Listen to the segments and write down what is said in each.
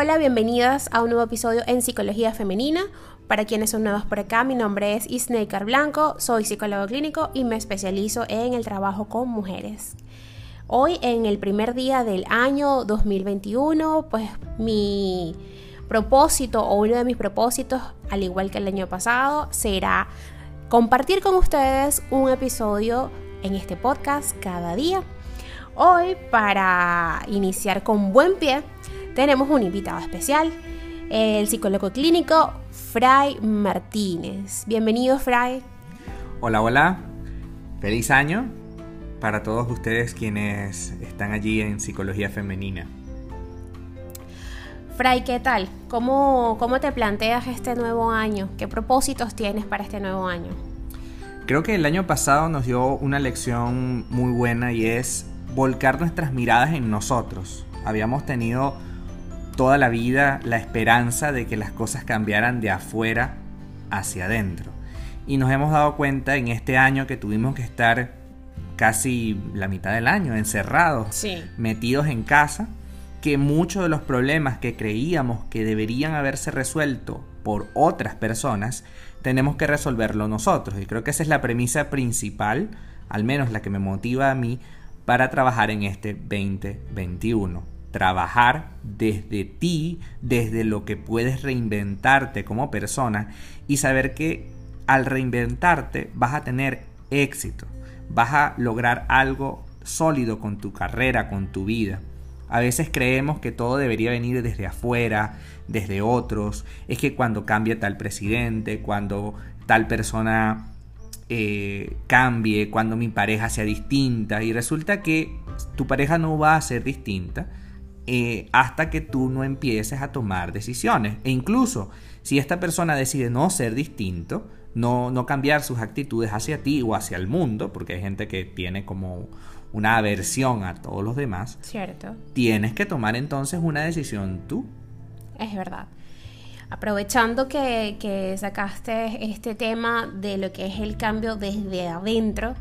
Hola, bienvenidas a un nuevo episodio en Psicología Femenina. Para quienes son nuevos por acá, mi nombre es Isneikar Blanco, soy psicólogo clínico y me especializo en el trabajo con mujeres. Hoy, en el primer día del año 2021, pues mi propósito o uno de mis propósitos, al igual que el año pasado, será compartir con ustedes un episodio en este podcast cada día. Hoy, para iniciar con buen pie, tenemos un invitado especial, el psicólogo clínico Fray Martínez. Bienvenido, Fray. Hola, hola. Feliz año para todos ustedes quienes están allí en Psicología Femenina. Fray, ¿qué tal? ¿Cómo, ¿Cómo te planteas este nuevo año? ¿Qué propósitos tienes para este nuevo año? Creo que el año pasado nos dio una lección muy buena y es volcar nuestras miradas en nosotros. Habíamos tenido toda la vida la esperanza de que las cosas cambiaran de afuera hacia adentro. Y nos hemos dado cuenta en este año que tuvimos que estar casi la mitad del año encerrados, metidos en casa, que muchos de los problemas que creíamos que deberían haberse resuelto por otras personas, tenemos que resolverlo nosotros. Y creo que esa es la premisa principal, al menos la que me motiva a mí, para trabajar en este 2021 trabajar desde ti, desde lo que puedes reinventarte como persona y saber que al reinventarte vas a tener éxito, vas a lograr algo sólido con tu carrera, con tu vida. A veces creemos que todo debería venir desde afuera, desde otros. Es que cuando cambia tal presidente, cuando tal persona eh, cambie, cuando mi pareja sea distinta. Y resulta que tu pareja no va a ser distinta eh, hasta que tú no empieces a tomar decisiones. E incluso si esta persona decide no ser distinto, no, no cambiar sus actitudes hacia ti o hacia el mundo, porque hay gente que tiene como una aversión a todos los demás. Cierto. Tienes que tomar entonces una decisión tú. Es verdad. Aprovechando que, que sacaste este tema de lo que es el cambio desde adentro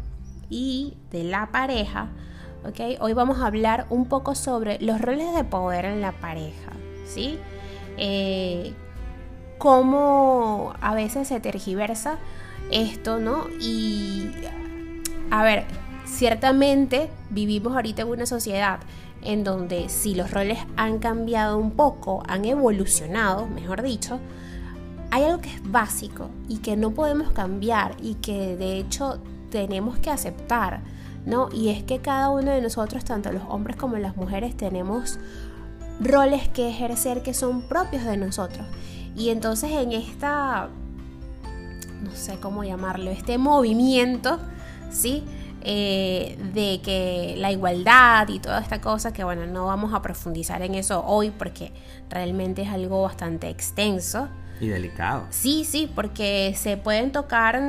y de la pareja, Hoy vamos a hablar un poco sobre los roles de poder en la pareja, ¿sí? Eh, cómo a veces se tergiversa esto, ¿no? Y, a ver, ciertamente vivimos ahorita en una sociedad en donde si los roles han cambiado un poco, han evolucionado, mejor dicho, hay algo que es básico y que no podemos cambiar y que de hecho tenemos que aceptar ¿no? Y es que cada uno de nosotros, tanto los hombres como las mujeres, tenemos roles que ejercer que son propios de nosotros. Y entonces en esta, no sé cómo llamarlo, este movimiento, ¿sí? Eh, de que la igualdad y toda esta cosa, que bueno, no vamos a profundizar en eso hoy porque realmente es algo bastante extenso. Y delicado. Sí, sí, porque se pueden tocar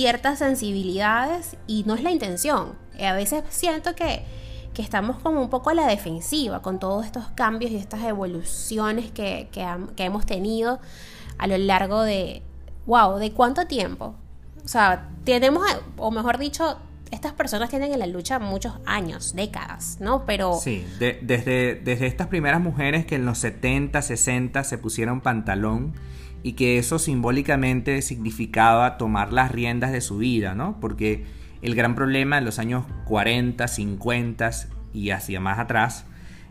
ciertas sensibilidades y no es la intención. Eh, a veces siento que, que, estamos como un poco a la defensiva con todos estos cambios y estas evoluciones que, que, hemos tenido a lo largo de, wow, ¿de cuánto tiempo? O sea, tenemos, o mejor dicho, estas personas tienen en la lucha muchos años, décadas, ¿no? Pero... Sí, desde, desde estas primeras mujeres que en los 70, 60 se pusieron pantalón y que eso simbólicamente significaba tomar las riendas de su vida, ¿no? Porque el gran problema en los años 40, 50 y hacia más atrás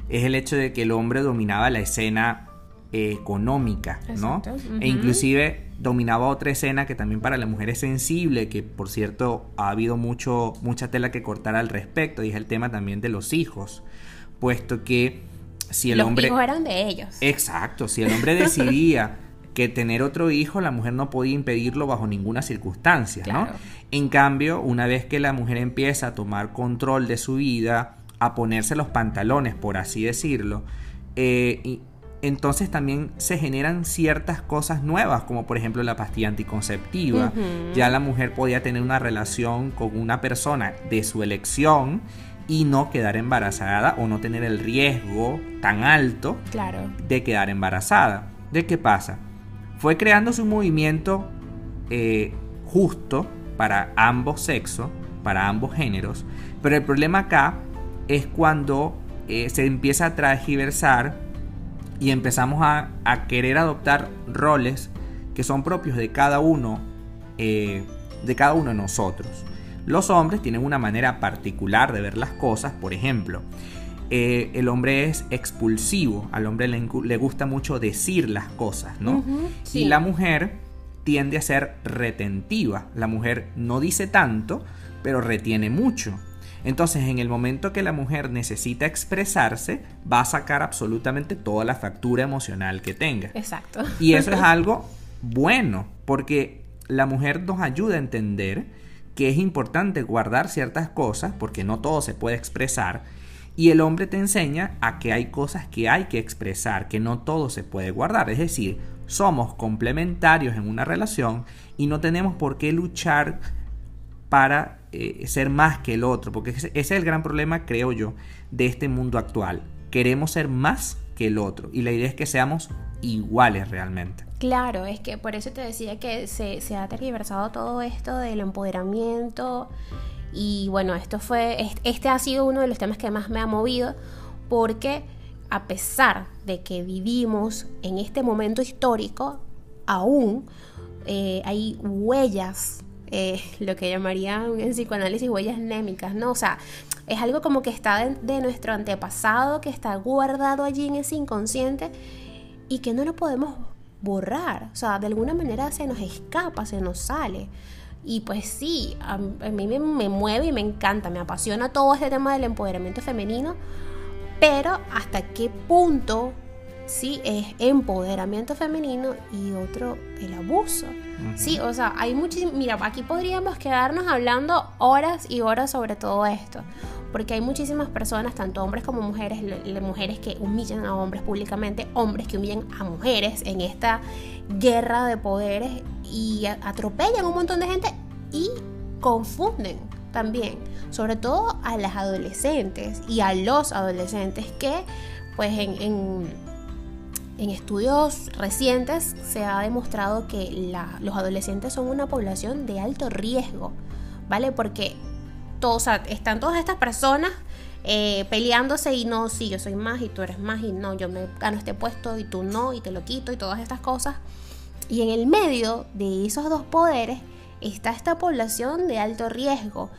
es el hecho de que el hombre dominaba la escena eh, económica, ¿no? E inclusive dominaba otra escena que también para la mujer es sensible, que por cierto ha habido mucho, mucha tela que cortar al respecto, y es el tema también de los hijos, puesto que si el hombre... Los hijos eran de ellos. Exacto, si el hombre decidía que tener otro hijo la mujer no podía impedirlo bajo ninguna circunstancia, ¿no? En cambio, una vez que la mujer empieza a tomar control de su vida, a ponerse los pantalones, por así decirlo, eh, entonces también se generan ciertas cosas nuevas, como por ejemplo la pastilla anticonceptiva. Ya la mujer podía tener una relación con una persona de su elección y no quedar embarazada o no tener el riesgo tan alto de quedar embarazada. ¿De qué pasa? Fue creándose un movimiento eh, justo para ambos sexos, para ambos géneros, pero el problema acá es cuando eh, se empieza a transgiversar y empezamos a, querer adoptar roles que son propios de cada uno, eh, de cada uno de nosotros. Los hombres tienen una manera particular de ver las cosas, por ejemplo, eh, el hombre es expulsivo, al hombre le, gusta mucho decir las cosas, ¿no? Y la mujer tiende a ser retentiva, la mujer no dice tanto, pero retiene mucho. Entonces, en el momento que la mujer necesita expresarse, va a sacar absolutamente toda la factura emocional que tenga. Exacto. Y eso es algo bueno, porque la mujer nos ayuda a entender que es importante guardar ciertas cosas, porque no todo se puede expresar, y el hombre te enseña a que hay cosas que hay que expresar, que no todo se puede guardar. Es decir, somos complementarios en una relación y no tenemos por qué luchar para eh, ser más que el otro, porque ese es el gran problema, creo yo, de este mundo actual. Queremos ser más que el otro y la idea es que seamos iguales realmente. Claro, es que por eso te decía que se, se ha tergiversado todo esto del empoderamiento y bueno, esto fue, este ha sido uno de los temas que más me ha movido porque a pesar de que vivimos en este momento histórico, aún eh, hay huellas, eh, lo que llamarían en psicoanálisis huellas némicas, ¿no? O sea, es algo como que está de, de nuestro antepasado, que está guardado allí en ese inconsciente y que no lo podemos borrar. O sea, de alguna manera se nos escapa, se nos sale. Y pues sí, a, mí me, mueve y me encanta, me apasiona todo este tema del empoderamiento femenino, pero hasta qué punto sí es empoderamiento femenino y otro el abuso. Sí, o sea, hay muchísimo, mira, aquí podríamos quedarnos hablando horas y horas sobre todo esto, porque hay muchísimas personas, tanto hombres como mujeres, mujeres que humillan a hombres públicamente, hombres que humillan a mujeres en esta guerra de poderes y atropellan un montón de gente y confunden también, sobre todo a las adolescentes y a los adolescentes que pues en, en, estudios recientes se ha demostrado que los adolescentes son una población de alto riesgo, ¿vale? Porque todos, están todas estas personas eh, peleándose y no, sí, yo soy más y tú eres más y no, yo me gano este puesto y tú no y te lo quito y todas estas cosas. Y en el medio de esos dos poderes está esta población de alto riesgo,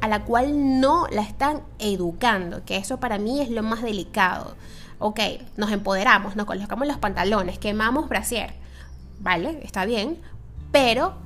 a la cual no la están educando, que eso para mí es lo más delicado. Ok, nos empoderamos, nos colocamos los pantalones, quemamos brasier, ¿vale? Está bien, pero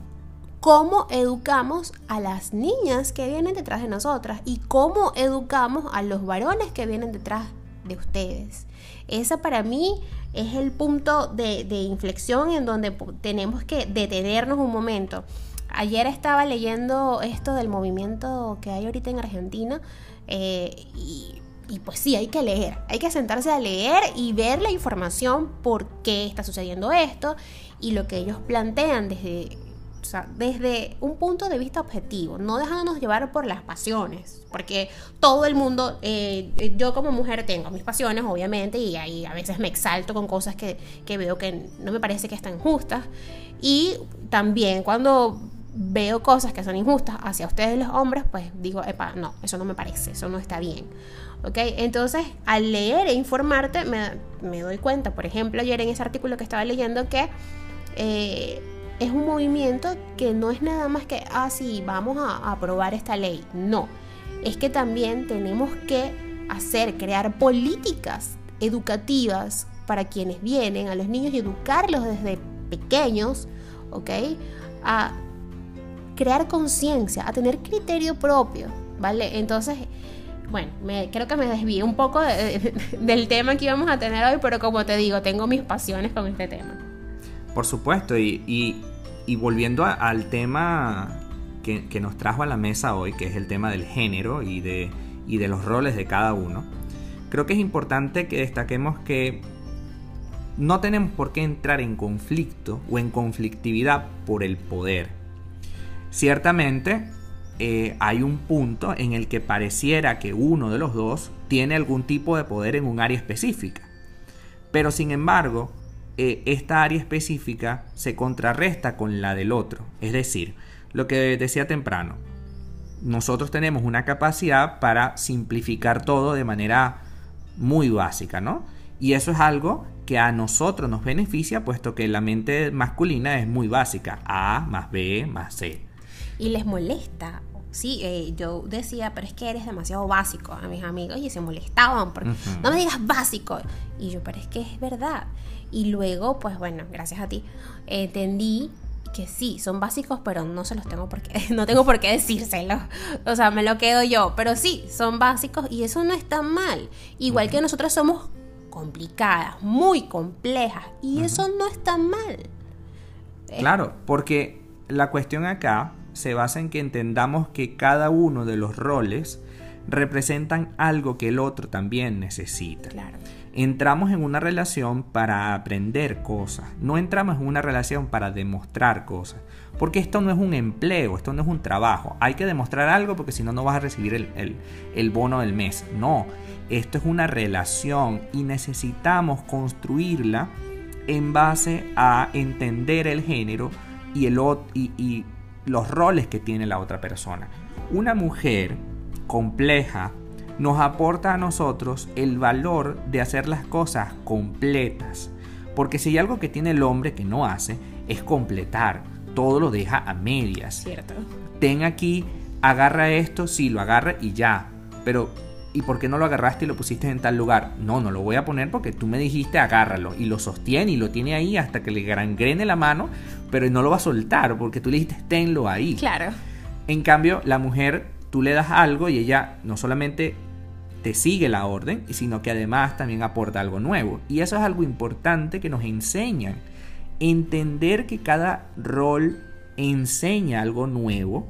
¿cómo educamos a las niñas que vienen detrás de nosotras? ¿Y cómo educamos a los varones que vienen detrás de ustedes? Esa para mí es el punto de, inflexión en donde tenemos que detenernos un momento. Ayer estaba leyendo esto del movimiento que hay ahorita en Argentina eh, y, pues sí, hay que leer, hay que sentarse a leer y ver la información por qué está sucediendo esto y lo que ellos plantean desde desde un punto de vista objetivo, no dejándonos llevar por las pasiones, porque todo el mundo, eh, yo como mujer tengo mis pasiones, obviamente, y ahí a veces me exalto con cosas que, que veo que no me parece que están justas, y también cuando veo cosas que son injustas hacia ustedes los hombres, pues digo, epa, no, eso no me parece, eso no está bien. ¿Ok? Entonces, al leer e informarte, me, me doy cuenta, por ejemplo, ayer en ese artículo que estaba leyendo, que eh, es un movimiento que no es nada más que, ah, sí, vamos a, aprobar esta ley. No, es que también tenemos que hacer, crear políticas educativas para quienes vienen, a los niños y educarlos desde pequeños, ¿ok? A crear conciencia, a tener criterio propio, ¿vale? Entonces, bueno, creo que me desvío un poco del tema que íbamos a tener hoy, pero como te digo, tengo mis pasiones con este tema. Por supuesto, y volviendo al tema que, nos trajo a la mesa hoy, que es el tema del género y de, y de los roles de cada uno, creo que es importante que destaquemos que no tenemos por qué entrar en conflicto o en conflictividad por el poder. Ciertamente eh, hay un punto en el que pareciera que uno de los dos tiene algún tipo de poder en un área específica. Pero sin embargo, eh, esta área específica se contrarresta con la del otro. Es decir, lo que decía temprano, nosotros tenemos una capacidad para simplificar todo de manera muy básica, ¿no? Y eso es algo que a nosotros nos beneficia, puesto que la mente masculina es muy básica. A más B más C. Y les molesta. Sí, eh, yo decía, pero es que eres demasiado básico a mis amigos y se molestaban porque no me digas básico. Y yo, pero es que es verdad. Y luego, pues bueno, gracias a ti, entendí que sí, son básicos, pero no se los tengo por qué, no tengo por qué decírselo. O sea, me lo quedo yo. Pero sí, son básicos y eso no está mal. Igual que nosotros somos complicadas, muy complejas. Y eso no está mal. Claro, porque la cuestión acá se basa en que entendamos que cada uno de los roles representan algo que el otro también necesita. Claro entramos en una relación para aprender cosas, no entramos en una relación para demostrar cosas, porque esto no es un empleo, esto no es un trabajo, hay que demostrar algo porque si no, no vas a recibir el, el bono del mes, no, esto es una relación y necesitamos construirla en base a entender el género y, el, y, y los roles que tiene la otra persona. Una mujer compleja, nos aporta a nosotros el valor de hacer las cosas completas. Porque si hay algo que tiene el hombre que no hace, es completar. Todo lo deja a medias. Cierto. Ten aquí, agarra esto, sí, lo agarra y ya. Pero, ¿y por qué no lo agarraste y lo pusiste en tal lugar? No, no lo voy a poner porque tú me dijiste agárralo. Y lo sostiene y lo tiene ahí hasta que le gangrene la mano, pero no lo va a soltar porque tú le dijiste tenlo ahí. Claro. En cambio, la mujer, tú le das algo y ella no solamente te sigue la orden, sino que además también aporta algo nuevo. Y eso es algo importante que nos enseñan. Entender que cada rol enseña algo nuevo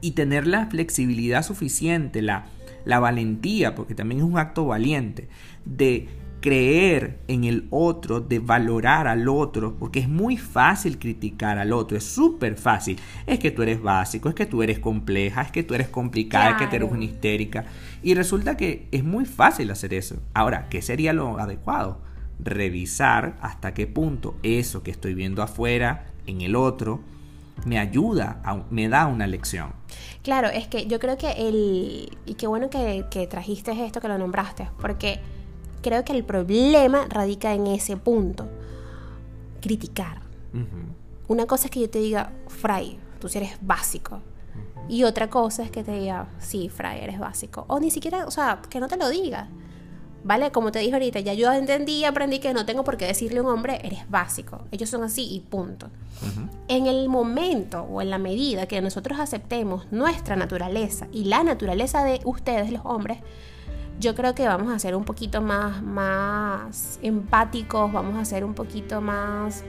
y tener la flexibilidad suficiente, la, la valentía, porque también es un acto valiente, de creer en el otro, de valorar al otro, porque es muy fácil criticar al otro, es súper fácil. Es que tú eres básico, es que tú eres compleja, es que tú eres complicada, es que tú eres una histérica. Y resulta que es muy fácil hacer eso. Ahora, ¿qué sería lo adecuado? Revisar hasta qué punto eso que estoy viendo afuera, en el otro, me ayuda, me da una lección. Claro, es que yo creo que el... Y qué bueno que, que trajiste esto, que lo nombraste, porque creo que el problema radica en ese punto. Criticar. Una cosa es que yo te diga, Fray, tú sí eres básico. Y otra cosa es que te diga, sí, Fray, eres básico. O ni siquiera, o sea, que no te lo diga. ¿Vale? Como te dije ahorita, ya yo entendí aprendí que no tengo por qué decirle a un hombre, eres básico. Ellos son así y punto. En el momento o en la medida que nosotros aceptemos nuestra naturaleza y la naturaleza de ustedes, los hombres, yo creo que vamos a ser un poquito más, más empáticos, vamos a ser un poquito más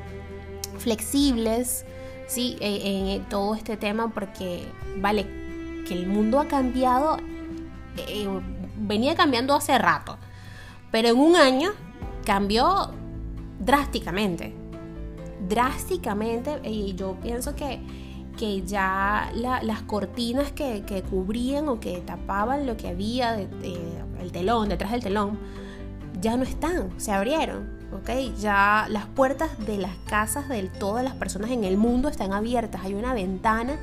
flexibles, ¿sí? E, en, todo este tema porque, vale, que el mundo ha cambiado, eh, venía cambiando hace rato, pero en un año cambió drásticamente, drásticamente, y yo pienso que que ya las cortinas que, cubrían o que tapaban lo que había, de, el telón, detrás del telón, ya no están, se abrieron, ¿ok? Ya las puertas de las casas de todas las personas en el mundo están abiertas, hay una ventana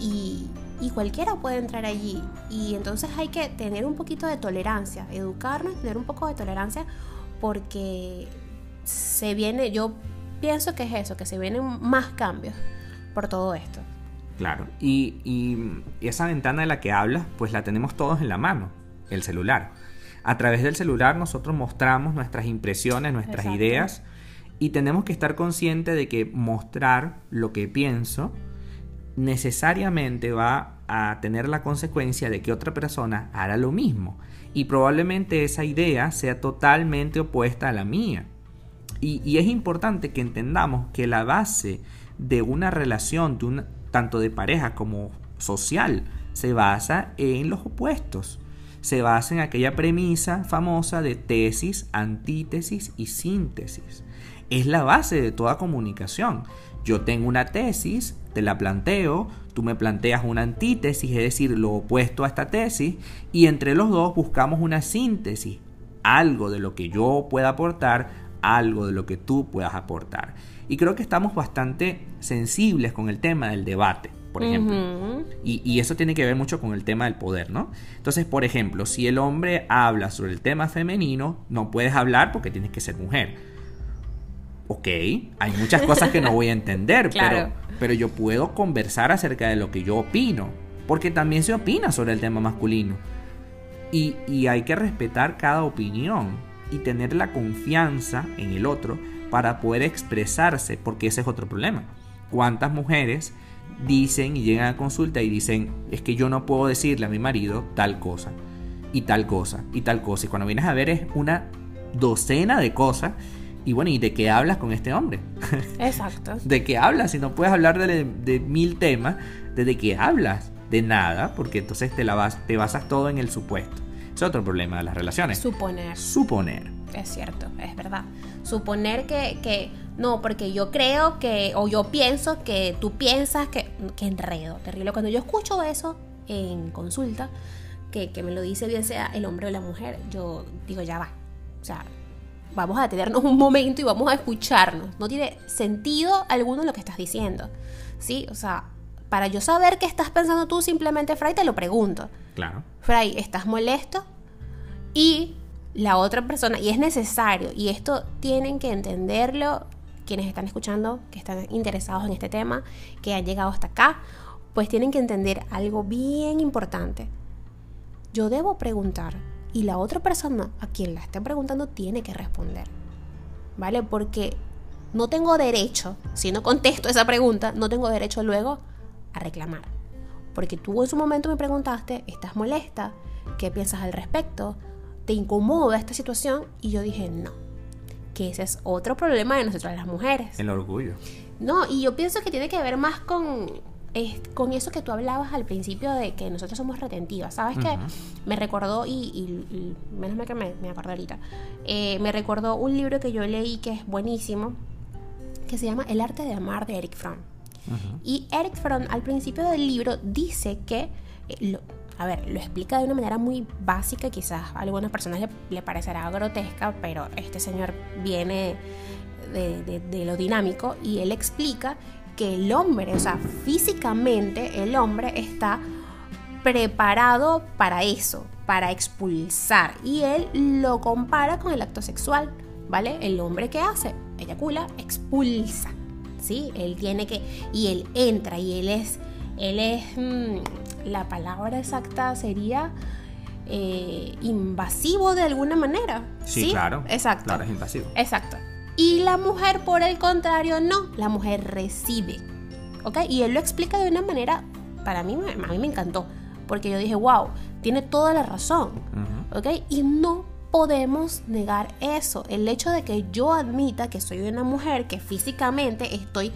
y, y cualquiera puede entrar allí. Y entonces hay que tener un poquito de tolerancia, educarnos, tener un poco de tolerancia porque se viene, yo pienso que es eso, que se vienen más cambios por todo esto. Claro, y, esa ventana de la que hablas, pues la tenemos todos en la mano, el celular. A través del celular nosotros mostramos nuestras impresiones, nuestras ideas, y tenemos que estar conscientes de que mostrar lo que pienso necesariamente va a tener la consecuencia de que otra persona hará lo mismo. Y probablemente esa idea sea totalmente opuesta a la mía. Y, y es importante que entendamos que la base de una relación, de tanto de pareja como social, se basa en los opuestos. Se basa en aquella premisa famosa de tesis, antítesis y síntesis. Es la base de toda comunicación. Yo tengo una tesis, te la planteo, tú me planteas una antítesis, es decir, lo opuesto a esta tesis, y entre los dos buscamos una síntesis, algo de lo que yo pueda aportar, algo de lo que tú puedas aportar. Y creo que estamos bastante sensibles con el tema del debate. por ejemplo. Y, y eso tiene que ver mucho con el tema del poder, ¿no? Entonces, por ejemplo, si el hombre habla sobre el tema femenino, no puedes hablar porque tienes que ser mujer. Ok, hay muchas cosas que no voy a entender, Claro. pero, pero yo puedo conversar acerca de lo que yo opino, porque también se opina sobre el tema masculino. Y, y hay que respetar cada opinión y tener la confianza en el otro para poder expresarse, porque ese es otro problema. ¿Cuántas mujeres dicen y llegan a consulta y dicen, es que yo no puedo decirle a mi marido tal cosa, y tal cosa, y tal cosa? Y cuando vienes a ver es una docena de cosas. Y bueno, ¿y de qué hablas con este hombre? Exacto. ¿De qué hablas? Si no puedes hablar de, de mil temas, ¿de, de qué hablas? De nada, porque entonces te, la vas, te basas todo en el supuesto. Es otro problema de las relaciones. Suponer. Suponer. Es cierto, es verdad. Suponer que, que no, porque yo creo que, o yo pienso que tú piensas que, que enredo, terrible. Cuando yo escucho eso en consulta, que, que me lo dice bien sea el hombre o la mujer, yo digo, ya va. O sea, vamos a detenernos un momento y vamos a escucharnos. No tiene sentido alguno lo que estás diciendo. ¿Sí? O sea, para yo saber qué estás pensando tú, simplemente, Fray, te lo pregunto. Claro. Fray, ¿estás molesto? Y la otra persona, y es necesario, y esto tienen que entenderlo quienes están escuchando, que están interesados en este tema, que han llegado hasta acá, pues tienen que entender algo bien importante. Yo debo preguntar y la otra persona a quien la esté preguntando tiene que responder. ¿Vale? Porque no tengo derecho, si no contesto esa pregunta, no tengo derecho luego a reclamar. Porque tú en su momento me preguntaste, ¿estás molesta? ¿Qué piensas al respecto? ¿Te incomoda esta situación? Y yo dije, no. Que ese es otro problema de nosotras las mujeres. El orgullo. No, y yo pienso que tiene que ver más con, es- con eso que tú hablabas al principio de que nosotros somos retentivas. ¿Sabes qué? Ujú. Me recordó, y, y- y menos mal que me, me acuerdo ahorita, eh, me recordó un libro que yo leí que es buenísimo, que se llama El arte de amar de Eric Fromm. Y Eric Fromm al principio del libro dice que, eh, a ver, lo explica de una manera muy básica, quizás a algunas personas le, parecerá grotesca, pero este señor viene de- de lo dinámico y él explica que el hombre, o sea, físicamente el hombre está preparado para eso, para expulsar. Y él lo compara con el acto sexual, ¿vale? El hombre que hace, eyacula, expulsa, ¿sí? Él tiene que, y él entra y él es, él es, mm, la palabra exacta sería eh, invasivo de alguna manera. Sí, claro. Exacto. Claro, es invasivo. Exacto. Y la mujer, por el contrario, no. La mujer recibe. ¿Ok? Y él lo explica de una manera, para mí, me- a mí me encantó. Porque yo dije, wow, tiene toda la razón. ¿Ok? Y no podemos negar eso. El hecho de que yo admita que soy una mujer, que físicamente estoy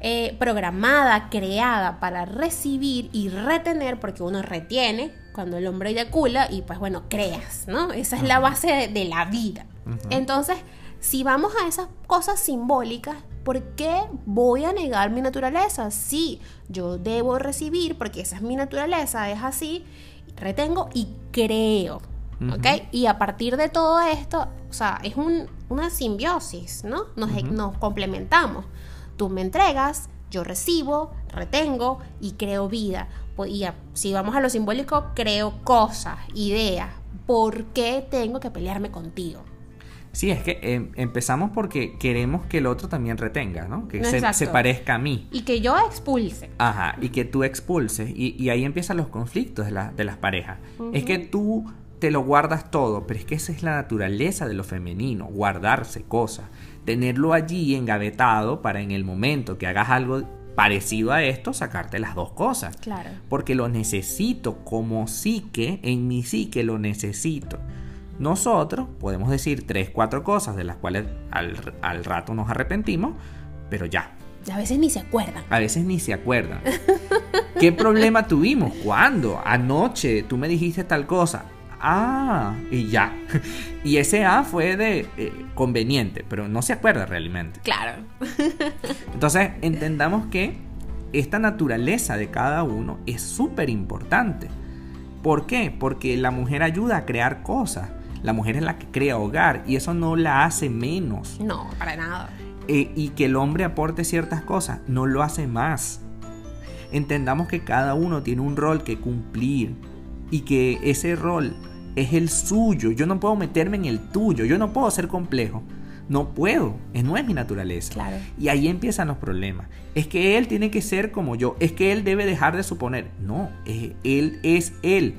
eh, programada, creada para recibir y retener, porque uno retiene cuando el hombre eyacula y pues bueno, creas, ¿no? Esa es la base de, de la vida. Entonces, si vamos a esas cosas simbólicas, ¿por qué voy a negar mi naturaleza? Sí, yo debo recibir, porque esa es mi naturaleza, es así, retengo y creo. ¿Ok? Y a partir de todo esto, o sea, es un- una simbiosis, ¿no? Nos, Ujú. nos complementamos. Tú me entregas, yo recibo, retengo y creo vida. Pues, Y a- si vamos a lo simbólico, creo cosas, ideas. ¿Por qué tengo que pelearme contigo? Sí, es que em, empezamos porque queremos que el otro también retenga, ¿no? Que se, parezca a mí. Y que yo expulse. Ajá, y que tú expulses. Y, y ahí empiezan los conflictos de, la- de las parejas. Es que tú te lo guardas todo, pero es que esa es la naturaleza de lo femenino, guardarse cosas. Tenerlo allí engavetado para en el momento que hagas algo parecido a esto, sacarte las dos cosas. Claro. Porque lo necesito como psique, en mi psique lo necesito. Nosotros podemos decir tres, cuatro cosas de las cuales al, al rato nos arrepentimos, pero ya, A veces ni se acuerdan. a veces ni se acuerdan. ¿Qué problema tuvimos? ¿Cuándo? Anoche tú me dijiste tal cosa. Ah, y ya. Y ese A fue de eh, conveniente, pero no se acuerda realmente. Claro. Entonces, entendamos que esta naturaleza de cada uno es súper importante. ¿Por qué? Porque la mujer ayuda a crear cosas. La mujer es la que crea hogar y eso no la hace menos. No, para nada. Eh, y que el hombre aporte ciertas cosas no lo hace más. Entendamos que cada uno tiene un rol que cumplir y que ese rol es el suyo. Yo no puedo meterme en el tuyo, yo no puedo ser complejo. No puedo, no es mi naturaleza. Claro. Y ahí empiezan los problemas. Es que él tiene que ser como yo, es que él debe dejar de suponer. No, él es él.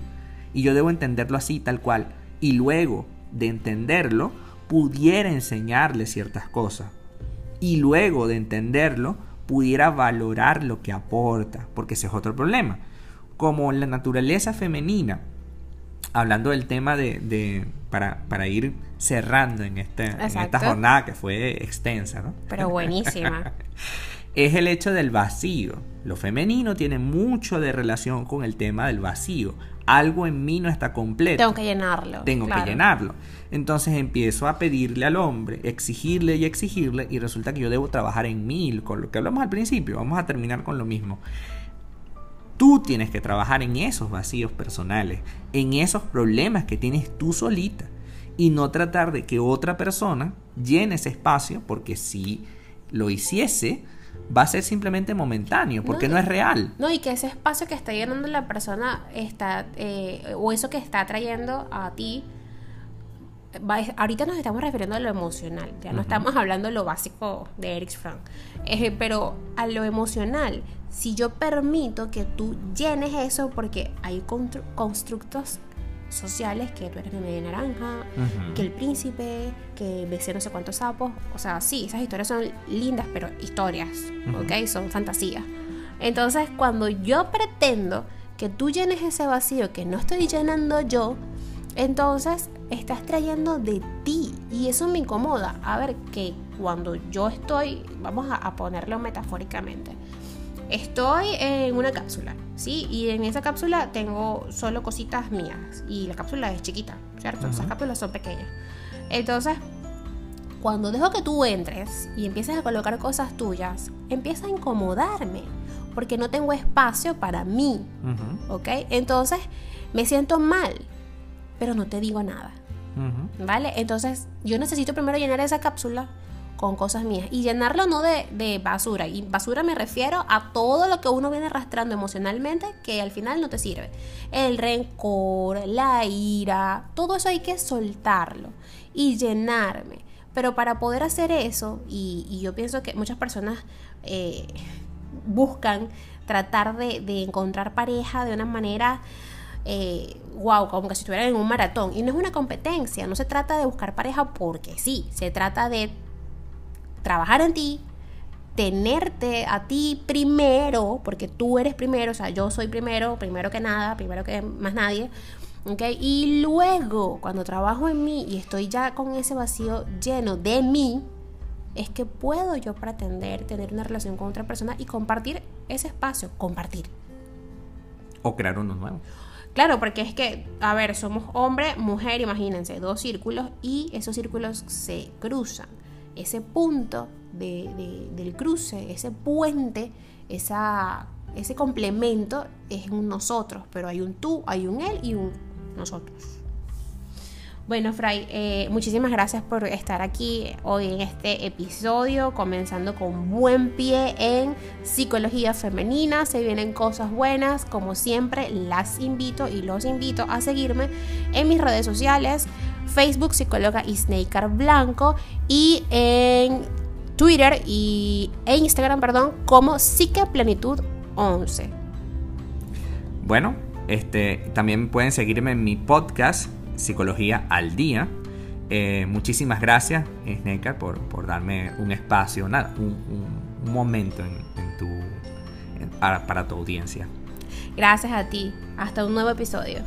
Y yo debo entenderlo así, tal cual. Y luego de entenderlo, pudiera enseñarle ciertas cosas. Y luego de entenderlo, pudiera valorar lo que aporta, porque ese es otro problema. Como la naturaleza femenina, hablando del tema de, para, para, ir cerrando en, este, en esta jornada que fue extensa, ¿no? Pero buenísima. es el hecho del vacío. Lo femenino tiene mucho de relación con el tema del vacío. Algo en mí no está completo. Tengo que llenarlo. Tengo que llenarlo. Entonces empiezo a pedirle al hombre, exigirle y exigirle, y resulta que yo debo trabajar en mí, con lo que hablamos al principio. Vamos a terminar con lo mismo. Tú tienes que trabajar en esos vacíos personales, en esos problemas que tienes tú solita, y no tratar de que otra persona llene ese espacio, porque si lo hiciese, va a ser simplemente momentáneo, porque no, es real. No, y que ese espacio que está llenando la persona está, eh, o eso que está trayendo a ti, ahorita nos estamos refiriendo a lo emocional, ya no estamos hablando de lo básico de Eric Frank, eh, pero a lo emocional, si yo permito que tú llenes eso, porque hay constructos sociales que tú eres de media naranja, que el príncipe, que besé no sé cuántos sapos. O sea, sí, esas historias son lindas, pero historias, ¿ok? Son fantasías. Entonces, cuando yo pretendo que tú llenes ese vacío que no estoy llenando yo, entonces estás trayendo de ti y eso me incomoda. A ver, que cuando yo estoy, vamos a ponerlo metafóricamente, estoy en una cápsula, ¿sí? Y en esa cápsula tengo solo cositas mías y la cápsula es chiquita, ¿cierto? Esas cápsulas son pequeñas. Entonces, cuando dejo que tú entres y empieces a colocar cosas tuyas, empieza a incomodarme porque no tengo espacio para mí, ¿ok? Entonces, me siento mal, pero no te digo nada, ¿vale? Entonces, yo necesito primero llenar esa cápsula con cosas mías y llenarlo no de, basura. Y basura me refiero a todo lo que uno viene arrastrando emocionalmente que al final no te sirve. El rencor, la ira, todo eso hay que soltarlo y llenarme. Pero para poder hacer eso, y, yo pienso que muchas personas eh, buscan tratar de, encontrar pareja de una manera wow, eh, como que si estuvieran en un maratón. Y no es una competencia, no se trata de buscar pareja porque sí, se trata de trabajar en ti, tenerte a ti primero, porque tú eres primero, o sea, yo soy primero, primero que nada, primero que más nadie, ¿ok? Y luego, cuando trabajo en mí y estoy ya con ese vacío lleno de mí, es que puedo yo pretender tener una relación con otra persona y compartir ese espacio, compartir. O crear uno nuevo. Claro, porque es que, a ver, somos hombre, mujer, imagínense, dos círculos y esos círculos se cruzan ese punto del cruce, ese puente, esa, ese complemento es un nosotros, pero hay un tú, hay un él y un nosotros. Bueno, Fray, eh, muchísimas gracias por estar aquí hoy en este episodio, comenzando con buen pie en psicología femenina. Se vienen cosas buenas, como siempre, las invito y los invito a seguirme en mis redes sociales. Facebook psicóloga Isneikar Blanco y en Twitter y, e Instagram, perdón, como Plenitud 11. Bueno, este, también pueden seguirme en mi podcast Psicología al Día. Eh, muchísimas gracias, Isneikar, por, por, darme un espacio, nada, un, momento en, tu, para tu audiencia. Gracias a ti. Hasta un nuevo episodio.